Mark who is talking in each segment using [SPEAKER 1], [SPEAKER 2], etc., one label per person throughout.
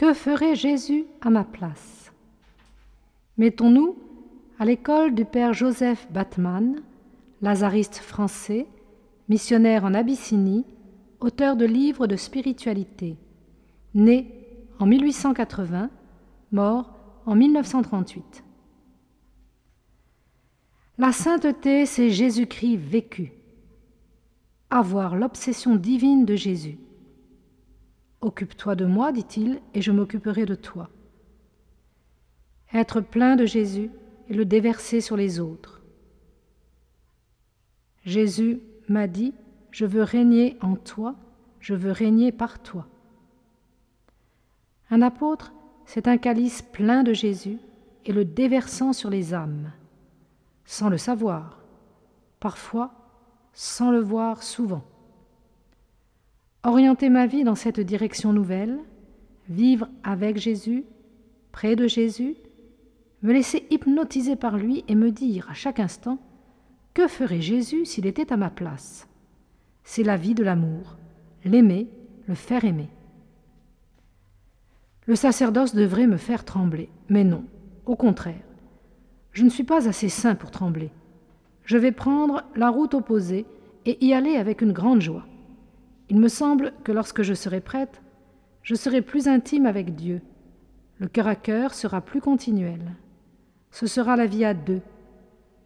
[SPEAKER 1] Que ferait Jésus à ma place? Mettons-nous à l'école du père Joseph Batman, lazariste français, missionnaire en Abyssinie, auteur de livres de spiritualité, né en 1880, mort en 1938. La sainteté, c'est Jésus-Christ vécu. Avoir l'obsession divine de Jésus. Occupe-toi de moi, dit-il, et je m'occuperai de toi. Être plein de Jésus et le déverser sur les autres. Jésus m'a dit, je veux régner en toi, je veux régner par toi. Un apôtre, c'est un calice plein de Jésus et le déversant sur les âmes, sans le savoir, parfois sans le voir souvent. Orienter ma vie dans cette direction nouvelle, vivre avec Jésus, près de Jésus, me laisser hypnotiser par lui et me dire à chaque instant que ferait Jésus s'il était à ma place? C'est la vie de l'amour, l'aimer, le faire aimer. Le sacerdoce devrait me faire trembler, mais non, au contraire. Je ne suis pas assez saint pour trembler. Je vais prendre la route opposée et y aller avec une grande joie. Il me semble que lorsque je serai prête, je serai plus intime avec Dieu. Le cœur à cœur sera plus continuel. Ce sera la vie à deux.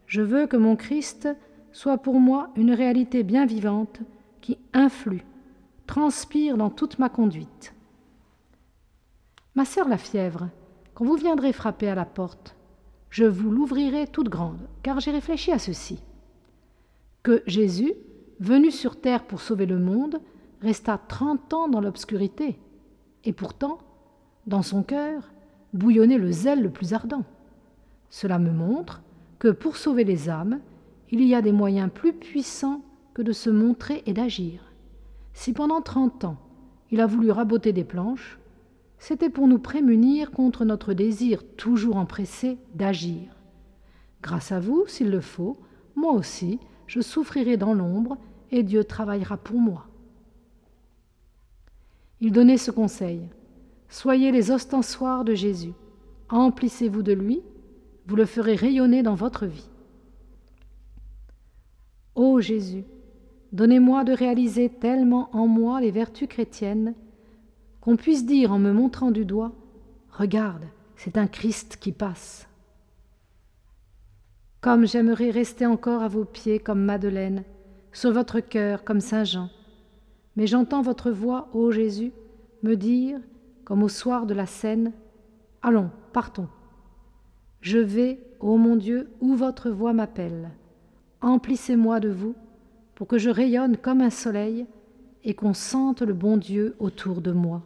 [SPEAKER 1] Je veux que mon Christ soit pour moi une réalité bien vivante qui influe, transpire dans toute ma conduite. Ma sœur la fièvre, quand vous viendrez frapper à la porte, je vous l'ouvrirai toute grande, car j'ai réfléchi à ceci. Que Jésus, venu sur terre pour sauver le monde, resta trente ans dans l'obscurité, et pourtant, dans son cœur, bouillonnait le zèle le plus ardent. Cela me montre que pour sauver les âmes, il y a des moyens plus puissants que de se montrer et d'agir. Si pendant trente ans il a voulu raboter des planches, c'était pour nous prémunir contre notre désir toujours empressé d'agir. Grâce à vous, s'il le faut, moi aussi, je souffrirai dans l'ombre et Dieu travaillera pour moi. Il donnait ce conseil. Soyez les ostensoirs de Jésus. Emplissez-vous de lui, vous le ferez rayonner dans votre vie. Ô Jésus, donnez-moi de réaliser tellement en moi les vertus chrétiennes qu'on puisse dire en me montrant du doigt Regarde, c'est un Christ qui passe. Comme j'aimerais rester encore à vos pieds comme Madeleine, sur votre cœur comme Saint Jean mais j'entends votre voix, ô Jésus, me dire, comme au soir de la scène, Allons, partons. Je vais, ô mon Dieu, où votre voix m'appelle. Emplissez-moi de vous, pour que je rayonne comme un soleil et qu'on sente le bon Dieu autour de moi.